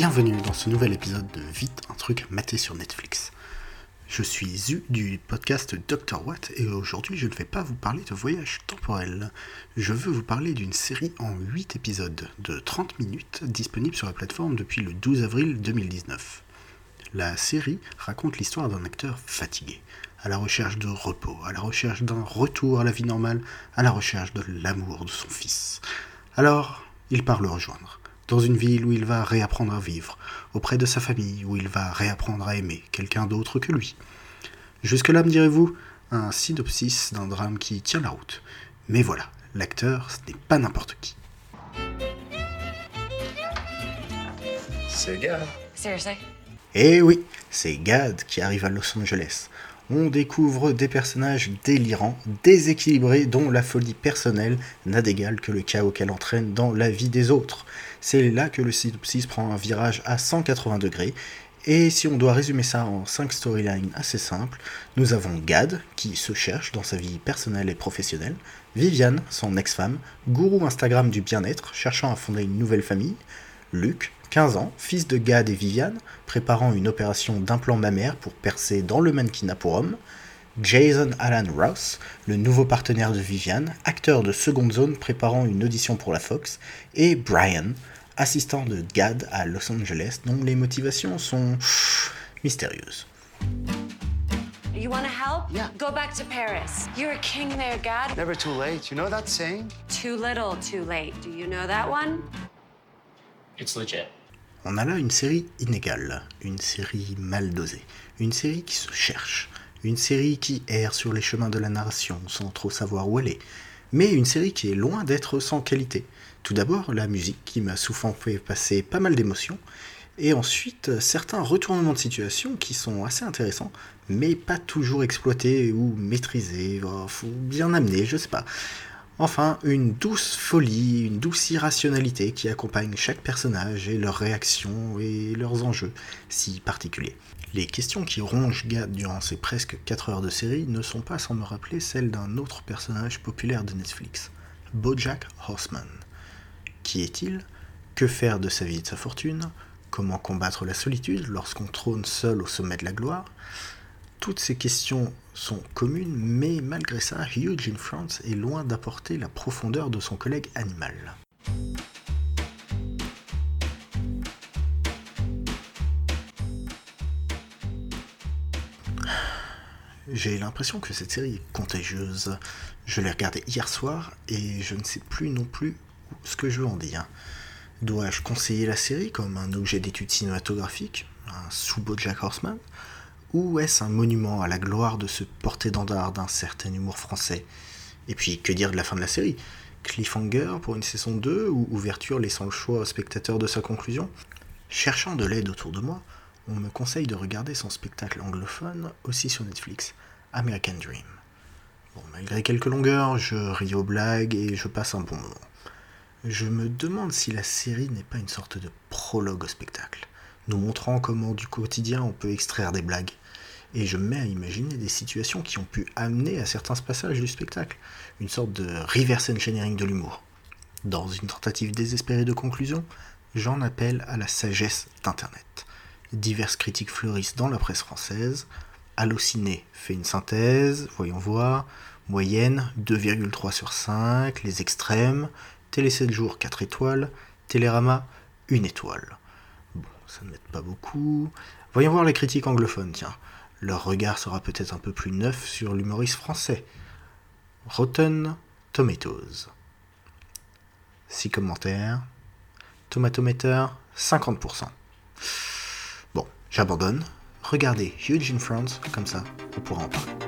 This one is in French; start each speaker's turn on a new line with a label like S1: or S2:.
S1: Bienvenue dans ce nouvel épisode de Vite, un truc maté sur Netflix. Je suis Zu du podcast Dr. Watt et aujourd'hui je ne vais pas vous parler de voyage temporel. Je veux vous parler d'une série en 8 épisodes de 30 minutes disponible sur la plateforme depuis le 12 avril 2019. La série raconte l'histoire d'un acteur fatigué, à la recherche de repos, à la recherche d'un retour à la vie normale, à la recherche de l'amour de son fils. Alors, il part le rejoindre dans une ville où il va réapprendre à vivre, auprès de sa famille, où il va réapprendre à aimer quelqu'un d'autre que lui. Jusque-là, me direz-vous, un synopsis d'un drame qui tient la route. Mais voilà, l'acteur, ce n'est pas n'importe qui.
S2: C'est Gad.
S3: Seriously?
S1: Eh oui, c'est Gad qui arrive à Los Angeles. On découvre des personnages délirants, déséquilibrés, dont la folie personnelle n'a d'égal que le chaos qu'elle entraîne dans la vie des autres. C'est là que le synopsis prend un virage à 180 degrés. Et si on doit résumer ça en 5 storylines assez simples, nous avons Gad, qui se cherche dans sa vie personnelle et professionnelle, Viviane, son ex-femme, gourou Instagram du bien-être, cherchant à fonder une nouvelle famille, Luc, 15 ans, fils de Gad et Viviane, préparant une opération d'implant mammaire pour percer dans le mannequinat pour hommes, Jason Alan Ross, le nouveau partenaire de Viviane, acteur de seconde zone préparant une audition pour la Fox, et Brian, assistant de Gad à Los Angeles, dont les motivations sont mystérieuses.
S3: You want to help?
S2: Yeah.
S3: Go back to Paris. You're a king there, God.
S2: Never too late. You know that saying?
S3: Too little, too late. Do you know that one?
S4: It's legit.
S1: On a là une série inégale, une série mal dosée, une série qui se cherche, une série qui erre sur les chemins de la narration sans trop savoir où elle est, mais une série qui est loin d'être sans qualité. Tout d'abord, la musique qui m'a souvent fait passer pas mal d'émotions, et ensuite certains retournements de situation qui sont assez intéressants, mais pas toujours exploités ou maîtrisés, faut bien amener, je sais pas. Enfin, une douce folie, une douce irrationalité qui accompagne chaque personnage et leurs réactions et leurs enjeux si particuliers. Les questions qui rongent Gad durant ces presque 4 heures de série ne sont pas sans me rappeler celles d'un autre personnage populaire de Netflix, Bojack Horseman. Qui est-il? Que faire de sa vie et de sa fortune? Comment combattre la solitude lorsqu'on trône seul au sommet de la gloire? Toutes ces questions sont communes, mais malgré ça, Eugene France est loin d'apporter la profondeur de son collègue animal. J'ai l'impression que cette série est contagieuse. Je l'ai regardée hier soir et je ne sais plus non plus ce que je veux en dire. Dois-je conseiller la série comme un objet d'étude cinématographique, un sous-Bojack Horseman? Ou est-ce un monument à la gloire de ce porté-d'étendard d'un certain humour français? Et puis, que dire de la fin de la série? Cliffhanger pour une saison 2 ou ouverture laissant le choix au spectateur de sa conclusion? Cherchant de l'aide autour de moi, on me conseille de regarder son spectacle anglophone aussi sur Netflix, American Dream. Bon, malgré quelques longueurs, je ris aux blagues et je passe un bon moment. Je me demande si la série n'est pas une sorte de prologue au spectacle, nous montrant comment du quotidien on peut extraire des blagues et je me mets à imaginer des situations qui ont pu amener à certains passages du spectacle, une sorte de reverse engineering de l'humour. Dans une tentative désespérée de conclusion, j'en appelle à la sagesse d'Internet. Diverses critiques fleurissent dans la presse française. Allociné fait une synthèse, voyons voir. Moyenne 2,3 sur 5, les extrêmes. Télé 7 jours 4 étoiles. Télérama 1 étoile. Bon, ça ne m'aide pas beaucoup. Voyons voir les critiques anglophones, tiens leur regard sera peut-être un peu plus neuf sur l'humoriste français. Rotten Tomatoes. 6 commentaires. Tomatometer, 50%. Bon, j'abandonne. Regardez Huge in France, comme ça, on pourra en parler.